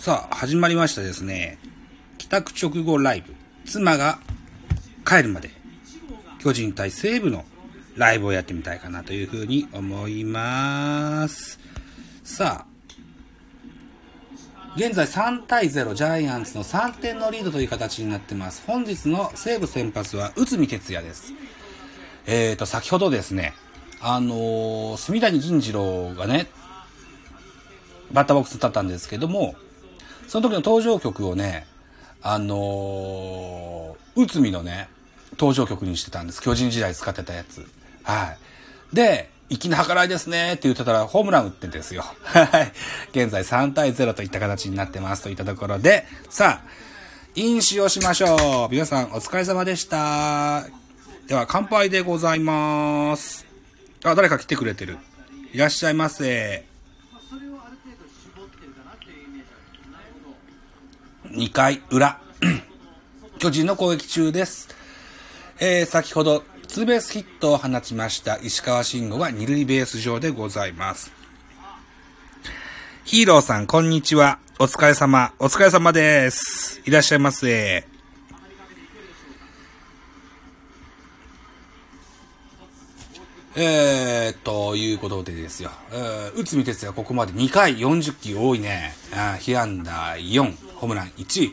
さあ、始まりましたですね。帰宅直後ライブ。妻が帰るまで、巨人対西武のライブをやってみたいかなというふうに思います。さあ、現在3対0、ジャイアンツの3点のリードという形になってます。本日の西武先発は内海哲也です。えーと、先ほどですね、あのー、隅谷銀次郎がね、バッターボックスに立ったんですけども、その時の登場曲をね、あのー、内海のね、登場曲にしてたんです。巨人時代使ってたやつ。はい。で、粋な計らいですねって言ってたらホームラン打ってんですよ。はい。現在3対0といった形になってますといったところで、さあ、飲酒をしましょう。皆さんお疲れ様でした。では乾杯でございます。あ、誰か来てくれてる。いらっしゃいませ。2回裏。巨人の攻撃中です。えー、先ほど、ツーベースヒットを放ちました石川慎吾は二塁ベース上でございます。ヒーローさん、こんにちは。お疲れ様。お疲れ様です。いらっしゃいませ。えー、ということでですよ。えー、内海哲也ここまで2回40球多いね。あ被安打4、ホームラン1、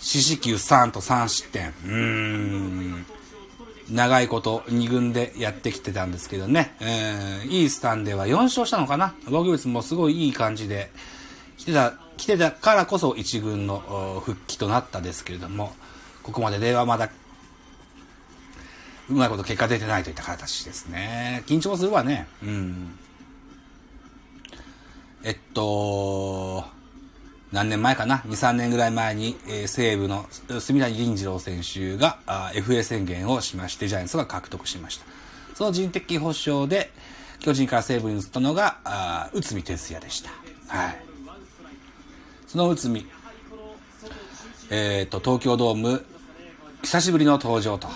四死球3と3失点。うーん。長いこと2軍でやってきてたんですけどね。えー、イースタンでは4勝したのかな？防御率もすごいいい感じで来てた、来てたからこそ1軍の復帰となったですけれども、ここまでではまだうまいこと結果出てないといった形ですね。緊張するわね。うん。えっと、何年前かな ?2、3年ぐらい前に、えー、西武の住谷銀次郎選手があ FA 宣言をしまして、ジャイアンツが獲得しました。その人的保障で、巨人から西武に移ったのが、あ内海哲也でした。はい。その内海、えっ、と、東京ドーム、久しぶりの登場と。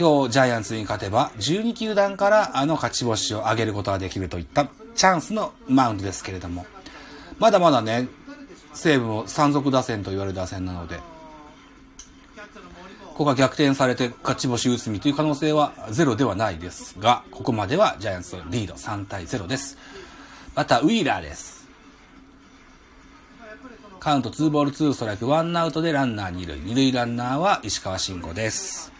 今日ジャイアンツに勝てば12球団からあの勝ち星を上げることができるといったチャンスのマウンドですけれども。まだまだね西武も山賊打線と言われる打線なのでここが逆転されて勝ち星内海という可能性はゼロではないですがここまではジャイアンツリード3対0です。またウィーラーです。カウント2ボール2ストライク1アウトでランナー2塁。2塁ランナーは石川慎吾です。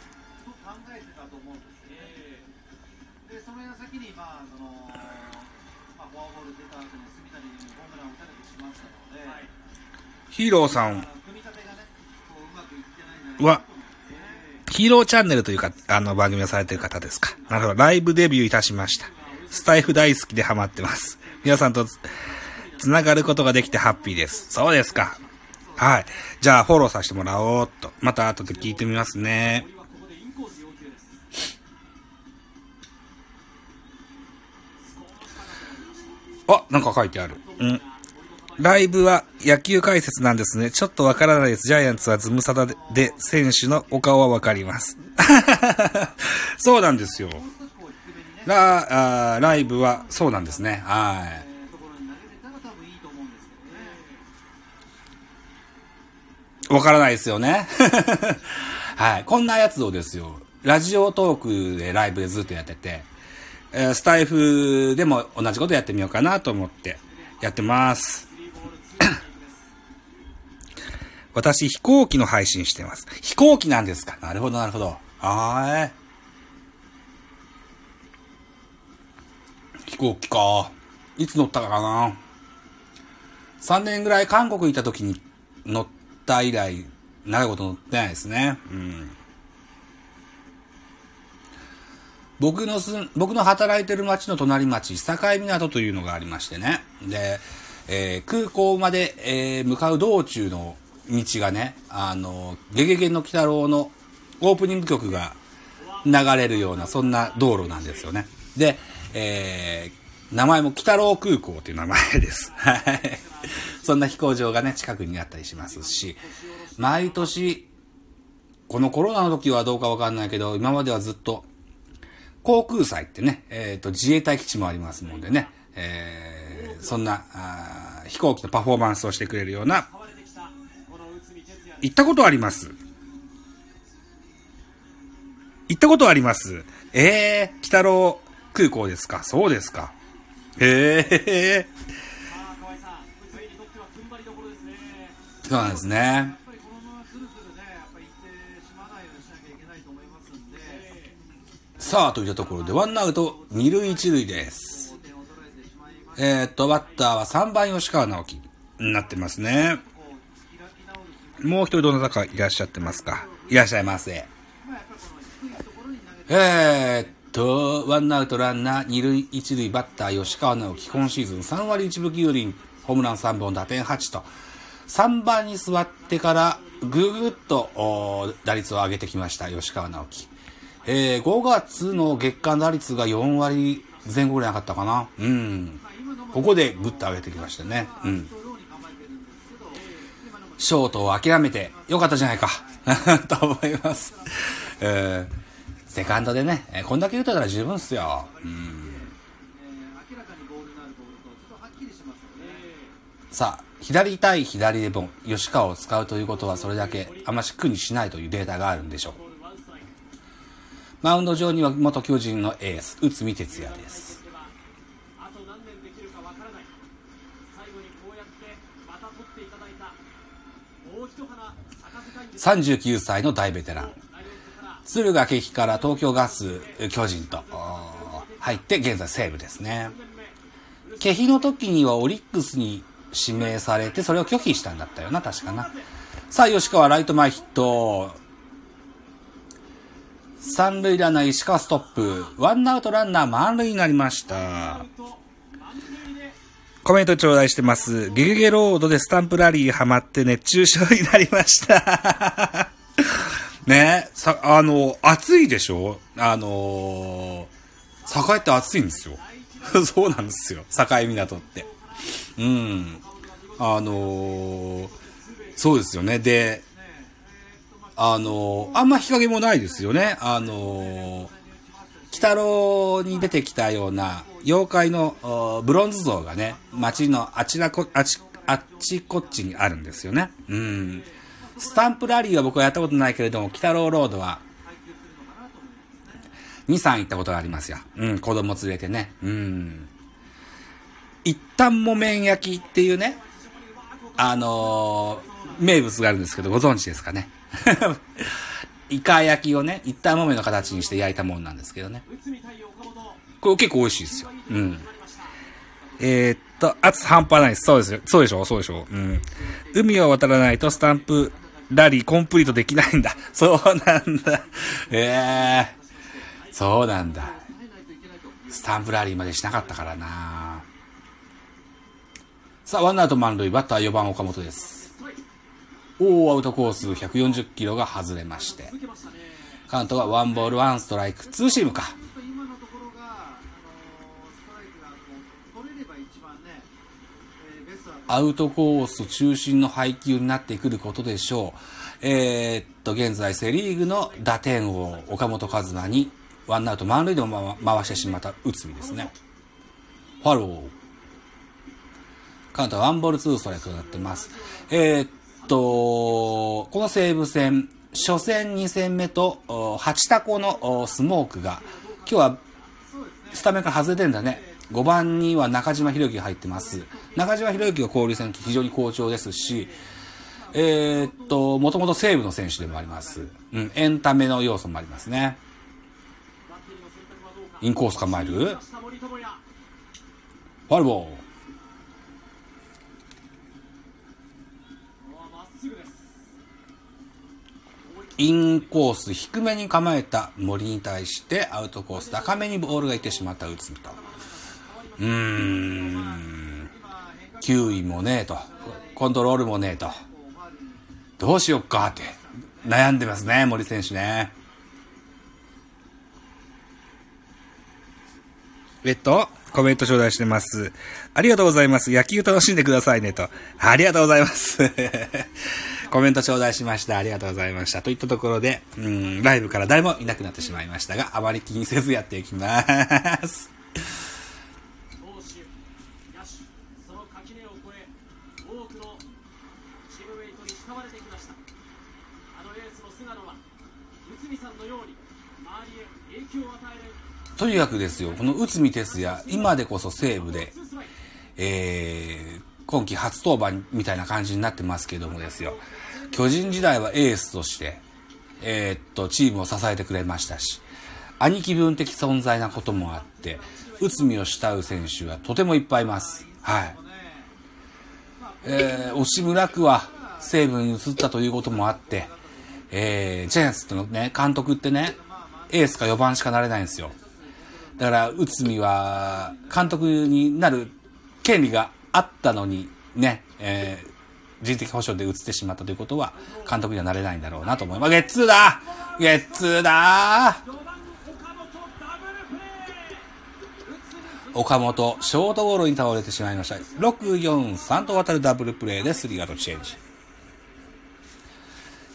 ヒーローさんは、ヒーローチャンネルというか、あの番組をされてる方ですか。なるほど。ライブデビューいたしました。スタイフ大好きでハマってます。皆さんとつ、つながることができてハッピーです。そうですか。はい。じゃあ、フォローさせてもらおうっと。また後で聞いてみますね。あ、なんか書いてある。うん。ライブは野球解説なんですね。ちょっとわからないです。ジャイアンツはズムサタでで選手のお顔はわかります。そうなんですよ。ラあライブはそうなんですね。はい。わからないですよね。はい。こんなやつをですよ。ラジオトークでライブでずっとやってて、えー、スタイフでも同じことやってみようかなと思ってやってます。私、飛行機の配信してます。飛行機なんですか？なるほど、なるほど。はい。飛行機か。いつ乗ったかな ?3 年ぐらい韓国行った時に乗った以来、長いこと乗ってないですね。うん。僕のす、僕の働いてる町の隣町、境港というのがありましてね。で、えー、空港まで、えー、向かう道中の道がね、あの、ゲゲゲの鬼太郎のオープニング曲が流れるような、そんな道路なんですよね。で、えー、名前も鬼太郎空港っていう名前です。はい。そんな飛行場がね、近くにあったりしますし、毎年、このコロナの時はどうかわかんないけど、今まではずっと、航空祭ってね、えっ、ー、と、自衛隊基地もありますもんでね、えー、そんな飛行機のパフォーマンスをしてくれるような、行ったことあります。行ったことあります。えー、北郎空港ですか？そうですか。へえー。そうなんですね。さあ、といったところで、ワンアウト、二塁一塁です。えー、っと、バッターは3番吉川直樹になってますね。もう一人どなたかいらっしゃってますか？いらっしゃいませ。えー、っと、ワンアウトランナー、二塁一塁バッター吉川直樹、今シーズン3割1分9厘、ホームラン3本、打点8と、3番に座ってからぐぐっと打率を上げてきました、吉川直樹。えー、5月の月間打率が4割前後ぐらいなかったかな。うん。ここでぐっと上げてきましたね。うん。ショートを諦めてよかったじゃないか。と思います。えー、セカンドでね、こんだけ打ったら十分っすよ。うん。さあ、左対左でも吉川を使うということはそれだけあまし苦にしないというデータがあるんでしょう。マウンド上には元巨人のエース、内海哲也です。39歳の大ベテラン。敦賀気比から東京ガス巨人と入って現在西武ですね。気比の時にはオリックスに指名されて、それを拒否したんだったよな、確かな。さあ、吉川ライト前ヒット。三塁ランナー石川ストップ。ワンアウトランナー満塁になりました。コメント頂戴してます。ゲゲゲロードでスタンプラリーハマって熱中症になりました ねさ、あの、暑いでしょ？あのー、栄って暑いんですよ。そうなんですよ。境港って。うん。あのー、そうですよね。で、あのー、あんま日陰もないですよね。あのー、北郎に出てきたような妖怪のブロンズ像がね、街のあちらこ、あち、あっちこっちにあるんですよね。うん。スタンプラリーは僕はやったことないけれども、北郎ロードは、2、3行ったことがありますよ。うん、子供連れてね。うん。一旦木綿焼きっていうね、あのー、名物があるんですけど、ご存知ですかね？イカ焼きをね、一旦木綿の形にして焼いたもんなんですけどね。これ結構美味しいですよ。うん。えー、っと、圧半端ないです。そうですよ。そうでしょそうでしょうん。海を渡らないとスタンプラリーコンプリートできないんだ。そうなんだ。ええー、そうなんだ。スタンプラリーまでしなかったからなさあ、ワンアウト満塁、バッター4番岡本です。大アウトコース140キロが外れまして、カウントはワンボールワンストライク、ツーシームか。アウトコース中心の配球になってくることでしょう。えー、っと、現在セリーグの打点王、岡本和真に、ワンアウト満塁でも回してしまった内海ですね。ファロー。カウントはワンボールツーストライクとなってます。えー、っと、この西武戦、初戦2戦目と、8タコのスモークが、今日はスタメンから外れてんだね。5番には中島博之が入ってます。中島博之は交流戦非常に好調ですし、えー、っと、もともと西武の選手でもあります。うん、エンタメの要素もありますね。インコース構えるファルボー。インコース低めに構えた森に対してアウトコース高めにボールがいってしまった内海と。うーん。球威もねえと。コントロールもねえと。どうしよっかって悩んでますね、森選手ね。えっと、コメント頂戴してます。ありがとうございます。野球楽しんでくださいねと。ありがとうございます。コメント頂戴しました。ありがとうございました。といったところで、うん、ライブから誰もいなくなってしまいましたが、あまり気にせずやっていきます。というわけですよ、この内海哲也、今でこそ西武で、えー、今季初登板みたいな感じになってますけどもですよ、巨人時代はエースとして、えー、っと、チームを支えてくれましたし、兄貴分的存在なこともあって、内海を慕う選手はとてもいっぱいいます。はい。えー、押村区は西武に移ったということもあって、えー、ジャイアンツってのね、監督ってね、エースか4番しかなれないんですよ。だから、内海は、監督になる権利があったのに、ね、えー、人的保障で移ってしまったということは、監督にはなれないんだろうなと思います。ゲッツーだゲッツーだ岡本、ショートゴロに倒れてしまいました。6、4、3と渡るダブルプレーでスリーアウトチェンジ。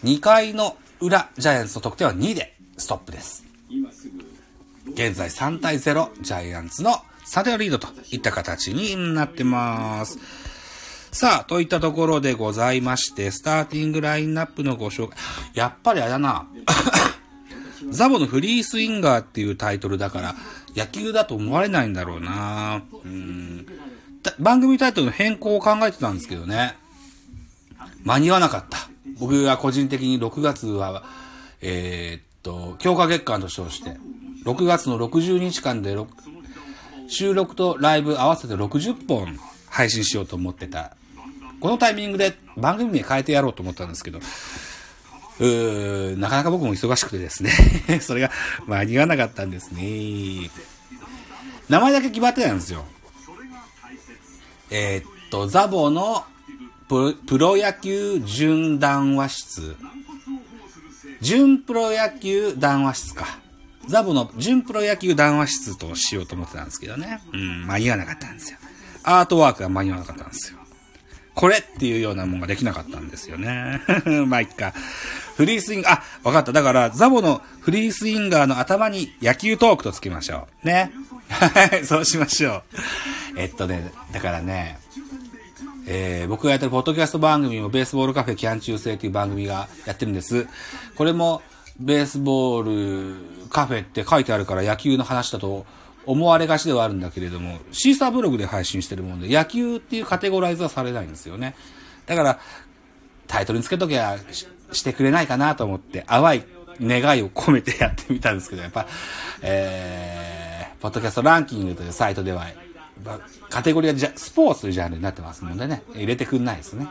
2回の裏、ジャイアンツの得点は2でストップです。現在3対0、ジャイアンツの3点リードといった形になってます。さあ、といったところでございまして、スターティングラインナップのご紹介。やっぱりあれだな。ザボのフリースインガーっていうタイトルだから、野球だと思われないんだろうなうん。番組タイトルの変更を考えてたんですけどね。間に合わなかった。僕が個人的に6月は、えー、っと、強化月間と称して、6月の60日間で収録とライブ合わせて60本配信しようと思ってた。このタイミングで番組名変えてやろうと思ったんですけど、うーなかなか僕も忙しくてですね。それが間に合わなかったんですね。名前だけ決まってたんですよ。えー、っと、ザボのププロ野球準談話室。準プロ野球談話室か。ザボの準プロ野球談話室としようと思ってたんですけどね。うん、間に合わなかったんですよ。アートワークが間に合わなかったんですよ。これっていうようなもんができなかったんですよね。まあ、いっか。フリースインガー、あ、わかった。だから、ザボのフリースインガーの頭に野球トークとつけましょう。ね。はい、そうしましょう。えっとね、だからね、えー、僕がやってるポッドキャスト番組もベースボールカフェキャン中世という番組がやってるんです。これも、ベースボールカフェって書いてあるから野球の話だと思われがちではあるんだけれども、シーサーブログで配信してるもんで、野球っていうカテゴライズはされないんですよね。だから、タイトルにつけときゃししてくれないかなと思って、淡い願いを込めてやってみたんですけど、やっぱ、えー、ポッドキャストランキングというサイトでは、カテゴリーはじゃスポーツというジャンルになってますのでね、入れてくんないですね。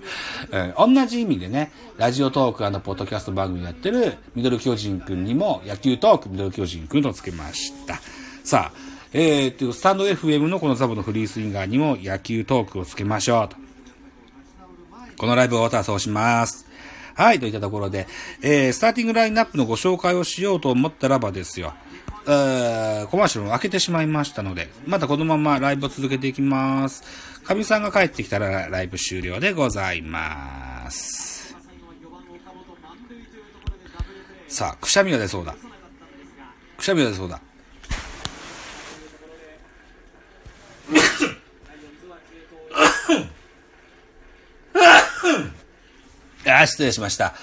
うん、同じ意味でね、ラジオトークポッドキャスト番組やってるミドル巨人くんにも野球トークミドル巨人くんとつけました。さあ、えー、と、スタンド FM のこのザボのフリースインガーにも野球トークをつけましょうと。このライブ終わったらそうします。はい、といったところで、えー、スターティングラインナップのご紹介をしようと思ったらばですよ。えー、コマーシャルを開けてしまいましたので、またこのままライブを続けていきます。かみさんが帰ってきたらライブ終了でございます。さあ、くしゃみが出そうだ。くしゃみが出そうだ。あ、失礼しました。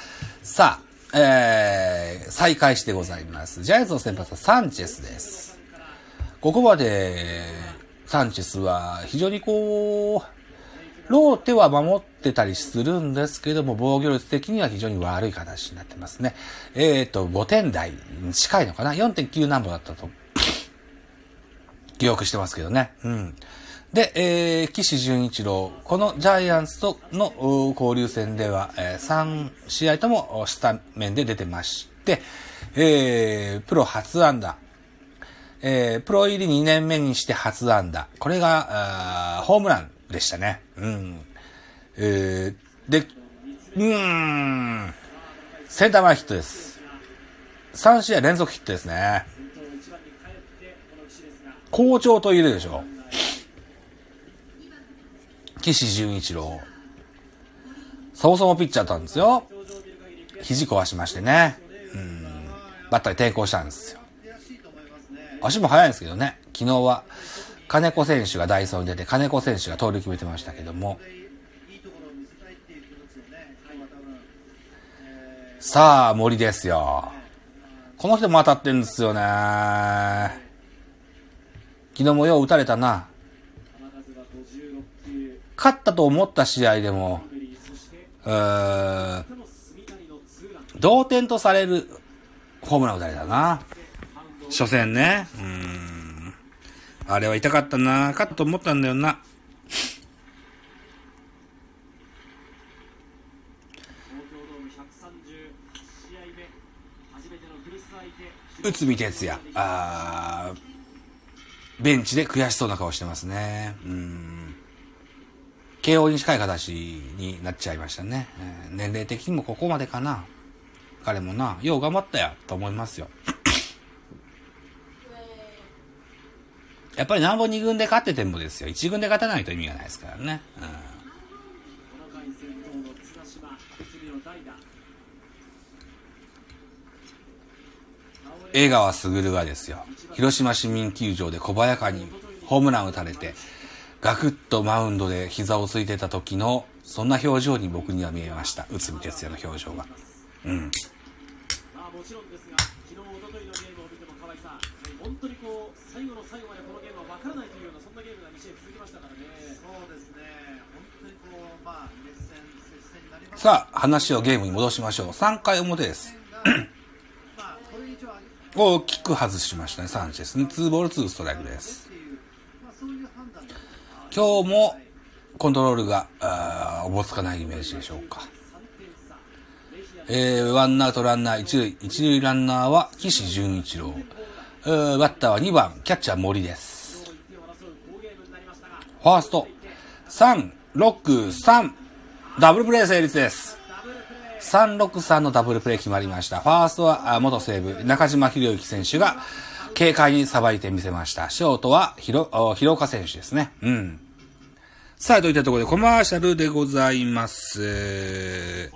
さあ、えー、再開してございます。ジャイアンツの先発はサンチェスです。ここまで、サンチェスは非常にこう、ローテは守ってたりするんですけども、防御率的には非常に悪い形になってますね。えっ、ー、と、5点台に近いのかな ?4.9 何本だったと、記憶してますけどね。うん。で、えー、岸潤一郎、このジャイアンツとの交流戦では、えー、3試合ともスタメンで出てまして、えー、プロ初安打、えー、プロ入り2年目にして初安打。これが、ホームランでしたね。うん。えー、で、うーん、センター前ヒットです。3試合連続ヒットですね。好調と言えるでしょう。岸潤一郎。そもそもピッチャーだったんですよ。肘壊しましてね。うん。バッターに抵抗したんですよ。足も速いんですけどね。昨日は、金子選手がダイソーに出て、金子選手が盗塁決めてましたけども。さあ、森ですよ。この人も当たってるんですよね。昨日もよう打たれたな。勝ったと思った試合でも、同点とされるホームラン打たれたな。初戦ね。あれは痛かったな。勝ったと思ったんだよな。内海哲也、あベンチで悔しそうな顔してますね。うん。KO に近い形になっちゃいましたね。えー年齢的にもここまでかな。彼もな、よう頑張ったよ、と思いますよ。やっぱりなんぼ2軍で勝っててもですよ。1軍で勝たないと意味がないですからね。うん江川卓がですよ、広島市民球場で小早川にホームラン打たれて、ガクッとマウンドで膝をついてた時の、そんな表情に僕には見えました。内海哲也の表情が。うん。まあもちろんですが、昨日、一昨日のゲームを見ても河合さん、本当にこう最後の最後までこのゲームは分からないというようなそんなゲームが2試合続きましたからね。そうですね、本当にこう、まあ、熱戦、接戦になりますさあ、話をゲームに戻しましょう。3回表です。まあ、これ以上上げて大きく外しましたね、サンチェスね。2ボール2ストライクです。っていう、まあ、そういう判断だ今日もコントロールが、あーおぼつかないイメージでしょうか。えー、ワンアウトランナー一塁、一塁ランナーは岸純一郎。えーバッターは2番、キャッチャー森です。ファースト、3、6、3、ダブルプレー成立です。363のダブルプレー決まりました。ファーストは元西武、中島博之選手が軽快にさばいてみせました。ショートはひろ、あ広岡選手ですね。うん。さあ、といったところでコマーシャルでございます。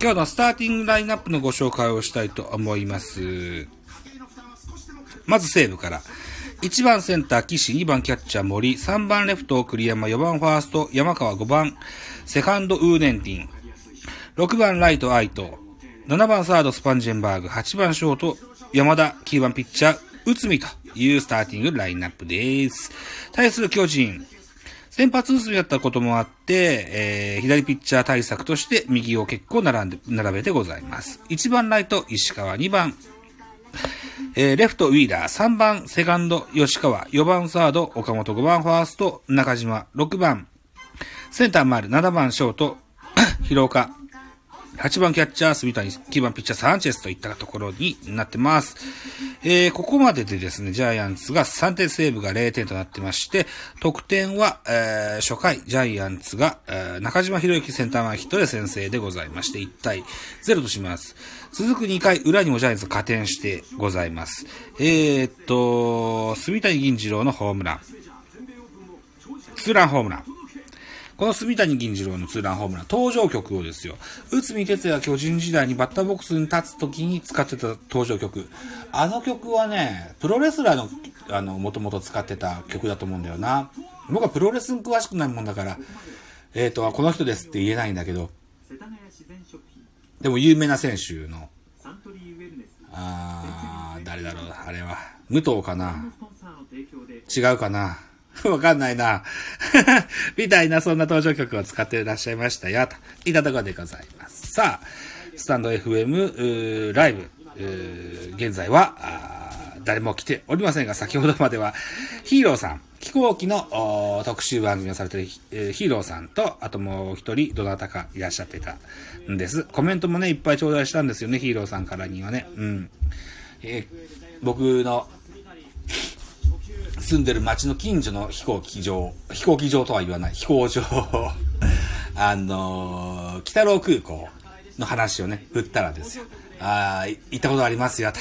今日のスターティングラインナップのご紹介をしたいと思います。まず西武から。1番センター岸、2番キャッチャー森、3番レフト栗山、4番ファースト山川、5番セカンドウーネンティン、6番ライト愛斗、7番サードスパンジェンバーグ、8番ショート山田、9番ピッチャー内海というスターティングラインナップです。対する巨人、先発薄みだったこともあって、えー、左ピッチャー対策として右を結構並んで、並べてございます。1番ライト石川、2番えーレフトウィーラー、3番セカンド吉川、4番サード岡本、5番ファースト中島、6番センター丸、7番ショート 広岡、8番キャッチャー、住谷、9番ピッチャー、サンチェスといったところになってます。えー、ここまででですね、ジャイアンツが3点、セーブが0点となってまして、得点は、えー、初回、ジャイアンツが、えー中島博之センター前ヒットで先制でございまして、1対0とします。続く2回、裏にもジャイアンツ加点してございます。えー、っと、住谷銀次郎のホームラン。ツーランホームラン。この住谷銀次郎のツーランホームラン、登場曲をですよ、内海哲也巨人時代にバッターボックスに立つ時に使ってた登場曲。あの曲はね、プロレスラーの、あの、もともと使ってた曲だと思うんだよな。僕はプロレスに詳しくないもんだから、えっ、と、この人ですって言えないんだけど、でも有名な選手の、あー、誰だろう、あれは。武藤かな違うかな わかんないな。みたいな、そんな登場曲を使っていらっしゃいましたよ、といったところでございます。さあ、スタンド FM ライブ、現在は、誰も来ておりませんが、先ほどまでは、ヒーローさん、飛行機の特集番組をされている、えーヒーローさんと、あともう一人、どなたかいらっしゃってたんです。コメントもね、いっぱい頂戴したんですよね、ヒーローさんからにはね。うん。えー僕の住んでる町の近所の飛行機場、飛行機場とは言わない、飛行場、あのー北郎空港の話をね、振ったらですよ。ああ、行ったことありますよ、と。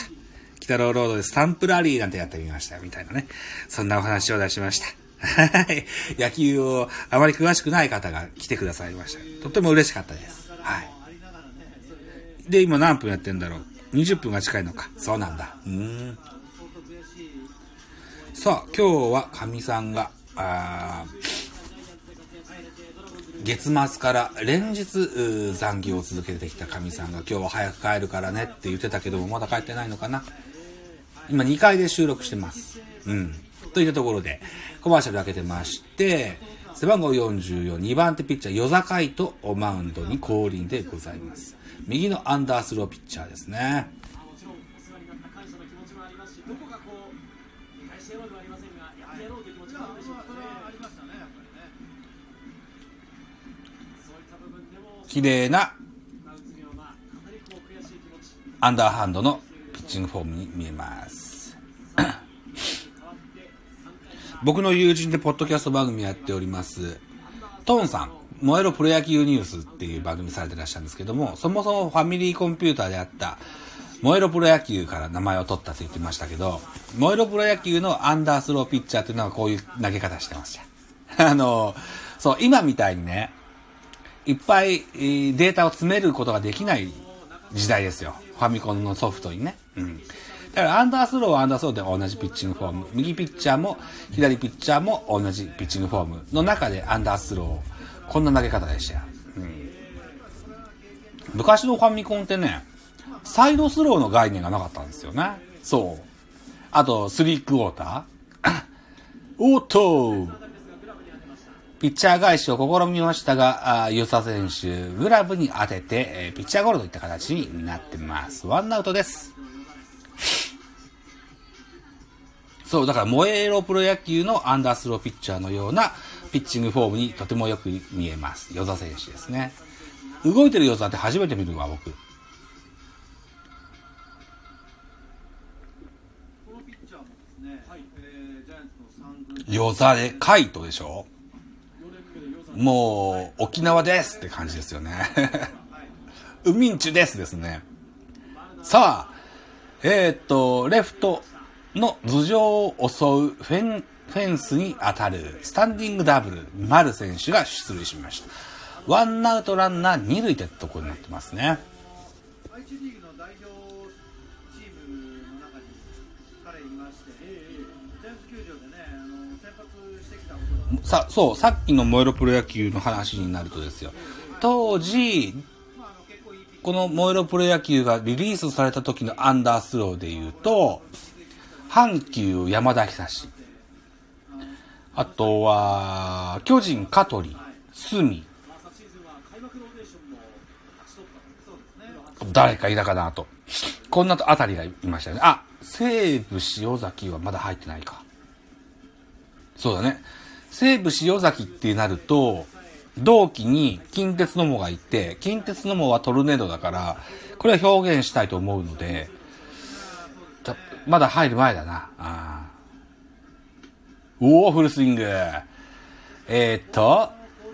北郎ロードでスタンプラリーなんてやってみましたよ、みたいなね。そんなお話を出しました。はい。野球をあまり詳しくない方が来てくださいました。とっても嬉しかったです。はい。で、今何分やってんだろう ?20 分が近いのか。そうなんだ。うーん。さあ、今日はかみさんが、あ月末から連日残業を続けてきたかみさんが今日は早く帰るからねって言ってたけどもまだ帰ってないのかな今2回で収録してます。うん。といったところで、コマーシャル開けてまして、背番号44、2番手ピッチャー、与座海とマウンドに降臨でございます。右のアンダースローピッチャーですね。綺麗なアンダーハンドのピッチングフォームに見えます。僕の友人でポッドキャスト番組やっております、トーンさん、燃えろプロ野球ニュースっていう番組されてらっしゃるんですけども、そもそもファミリーコンピューターであった、燃えろプロ野球から名前を取ったと言ってましたけど、燃えろプロ野球のアンダースローピッチャーっていうのはこういう投げ方してました。あの、そう、今みたいにね、いっぱいデータを詰めることができない時代ですよ。ファミコンのソフトにね。うん。だからアンダースローはアンダースローで同じピッチングフォーム。右ピッチャーも左ピッチャーも同じピッチングフォームの中でアンダースローこんな投げ方でしたよ。うん。昔のファミコンってね、サイドスローの概念がなかったんですよね。そう。あと、スリークォーター。おっとピッチャー返しを試みましたが、あー、ユサ選手、グラブに当てて、えーピッチャーゴロといった形になってます。ワンアウトです。そう、だから、燃えろプロ野球のアンダースローピッチャーのようなピッチングフォームにとてもよく見えます。与座選手ですね。動いてる与座って初めて見るわ、僕。与座で、カイトでしょ？もう、沖縄ですって感じですよね。ウミンチュですですね。さあ、えーっと、レフトの頭上を襲うフェン、フェンスに当たるスタンディングダブル、丸選手が出塁しました。ワンアウトランナー二塁ってとこになってますね。さそうさっきの「燃えろプロ野球」の話になるとですよ。当時この「燃えろプロ野球」がリリースされた時のアンダースローで言うと阪急山田久志。あとは巨人香取隅誰かいたかなと。こんなあたりがいましたね。あ西武塩崎はまだ入ってないか。そうだね。西武塩崎ってなると、同期に近鉄のもがいて、近鉄のもはトルネードだから、これは表現したいと思うので、まだ入る前だな。あーおお、フルスイング。えーっと、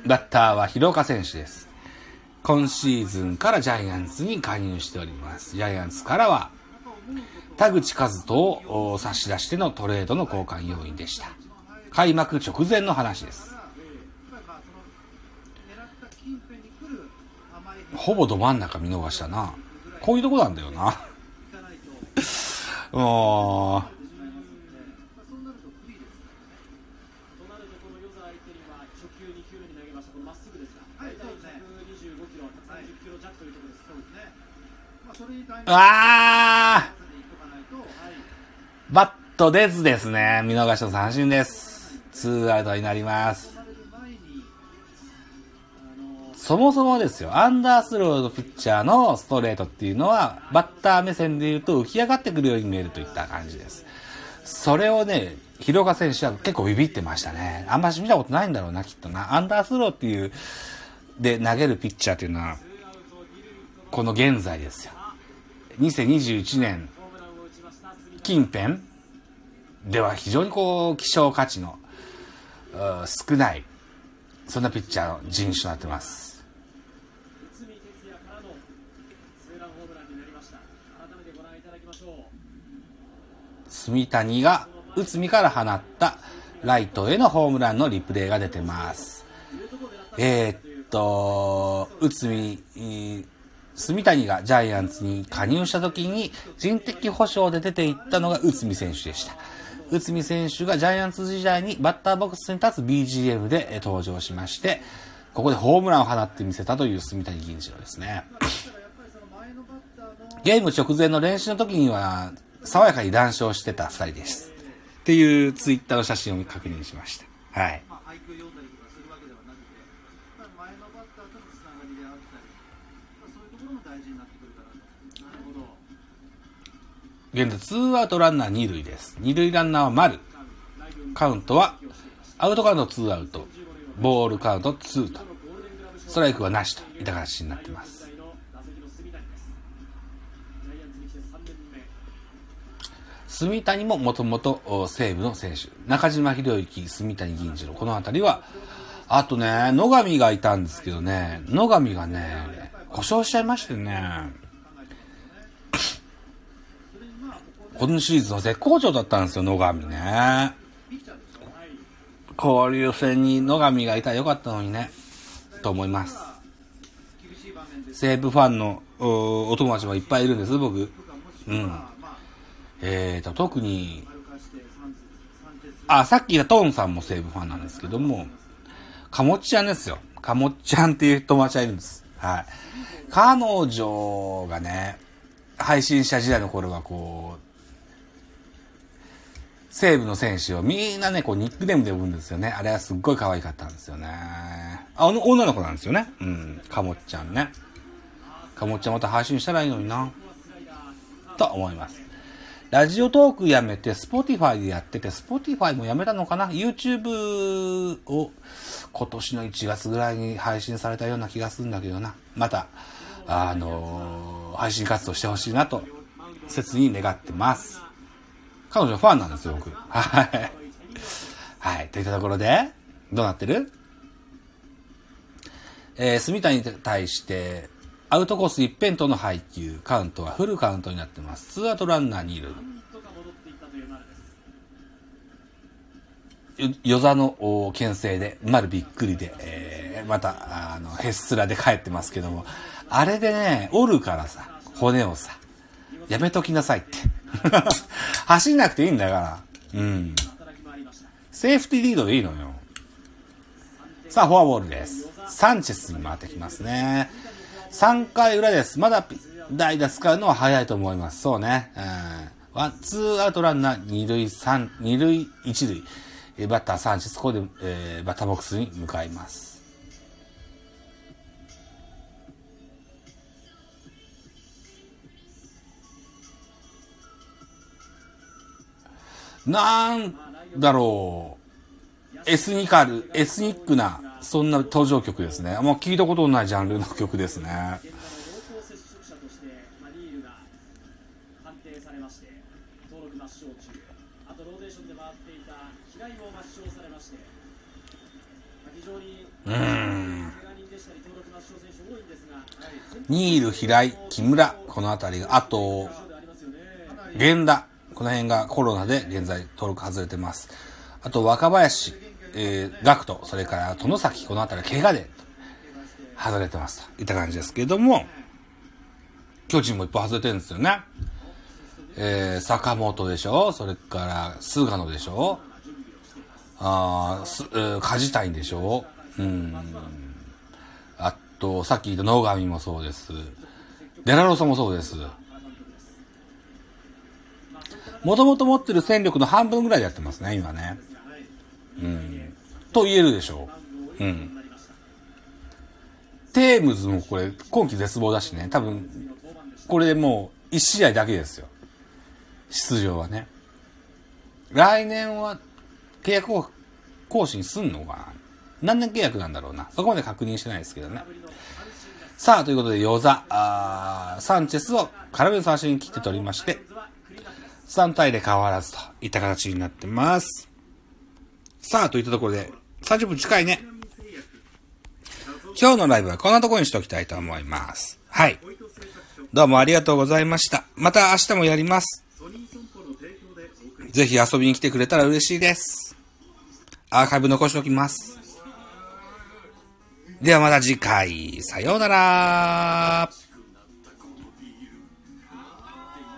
バッターは広岡選手です。今シーズンからジャイアンツに加入しております。ジャイアンツからは、田口和人をお差し出してのトレードの交換要因でした。開幕直前の話です。ほぼど真ん中見逃したな。こういうとこなんだよな。もう、あ、そうなると不利ですとなるとこの与座相手には初球2球目に投げましたこのまっすぐですが、はい大体125キロ130キロ弱というところです、そうですね。まあ、バット出ずですね。見逃しの三振です。ツーアウトになります。そもそもですよ、アンダースローのピッチャーのストレートっていうのは、バッター目線で言うと浮き上がってくるように見えるといった感じです。それをね、広岡選手は結構ビビってましたね。あんまし見たことないんだろうな、きっとな。アンダースローっていう、で投げるピッチャーっていうのは、この現在ですよ。2021年近辺では非常にこう、希少価値の少ない、そんなピッチャーの人種となってます。内海哲也からのツーランホームランになりました改めてご覧いただきましょう住谷が内海から放ったライトへのホームランのリプレイが出てます。えー、っと、内海、住谷がジャイアンツに加入した時に人的保障で出ていったのが内海選手でした。内海選手がジャイアンツ時代にバッターボックスに立つ BGM で登場しまして、ここでホームランを放ってみせたという住谷銀次郎ですね。ゲーム直前の練習の時には、爽やかに談笑してた二人です。っていうツイッターの写真を確認しました。はい。現在、ツーアウトランナー二塁です。二塁ランナーは丸。カウントは、アウトカウントツーアウト。ボールカウントツーと。ストライクはなしといった形になってます。代の打席の住谷ですジャイアンツに来て3年目住谷ももともと西武の選手。中島博之、住谷銀次郎。この辺りは、あとね、野上がいたんですけどね、野上がね、故障しちゃいましてね、今シーズンは絶好調だったんですよ、野上ね。交流戦に野上がいたらよかったのにね、と思います。西武ファンのお友達もいっぱいいるんです、僕。うん。えーと、特に、あ、さっき言ったトーンさんも西武ファンなんですけども、かもっちゃんですよ。かもっちゃんっていう友達がいるんです。はい。彼女がね、配信者時代の頃はこう、西武の選手をみんなね、こうニックネームで呼ぶんですよね。あれはすっごい可愛かったんですよね。あ、の女の子なんですよね。うん。かもっちゃんね。かもっちゃんまた配信したらいいのにな。と思います。ラジオトークやめて、Spotify でやってて、Spotify もやめたのかな ?YouTube を今年の1月ぐらいに配信されたような気がするんだけどな。また、あのー配信活動してほしいなと、切に願ってます。彼女ファンなんですよ、僕。はい。はい。といったところで、どうなってる？えー、住谷に対して、アウトコース一辺倒の配球、カウントはフルカウントになってます。ツーアウトランナー二塁。なんとか戻っていったという丸ですよ与座の牽制で、丸びっくりで、えー、また、あの、へっすらで帰ってますけども、あれでね、折るからさ、骨をさ、やめときなさいって。走んなくていいんだから。うん。セーフティーリードでいいのよ。さあ、フォアボールです。サンチェスに回ってきますね。3回裏です。まだ代打使うのは早いと思います。そうね。うん。ワン、ツーアウトランナー、二塁三、二塁一塁。バッターサンチェス、ここで、えーバッターボックスに向かいます。なんだろう。エスニカル、エスニックな、そんな登場曲ですね。あんま聞いたことのないジャンルの曲ですね。現場の濃厚接触者として、まあ、ニールが判定されまして登録抹消中あとローテーションで回っていた平井も抹消されまして、まあ、非常にうーん。ニール、平井、木村、このあたりが、あと、源田、この辺がコロナで現在登録外れてます。あと、若林、えー、ガクト、それから殿崎、このあたり怪我で外れてますといった感じですけれども、巨人もいっぱい外れてるんですよね。えー、坂本でしょそれから、菅野でしょあす、えー、梶谷でしょうん。あと、さっき言った野上もそうです。デラロサもそうです。もともと持ってる戦力の半分ぐらいでやってますね、今ね。うん。と言えるでしょう。うん。テームズもこれ、今季絶望だしね、多分、これでもう、1試合だけですよ。出場はね。来年は、契約を更新すんのかな？何年契約なんだろうな。そこまで確認してないですけどね。さあ、ということで、ヨザ、あサンチェスを空振りの三振に切って取りまして、3対0変わらずといった形になってます。さあ、といったところで、30分近いね。今日のライブはこんなところにしておきたいと思います。はい。どうもありがとうございました。また明日もやります。ぜひ遊びに来てくれたら嬉しいです。アーカイブ残しておきます。ではまた次回、さようなら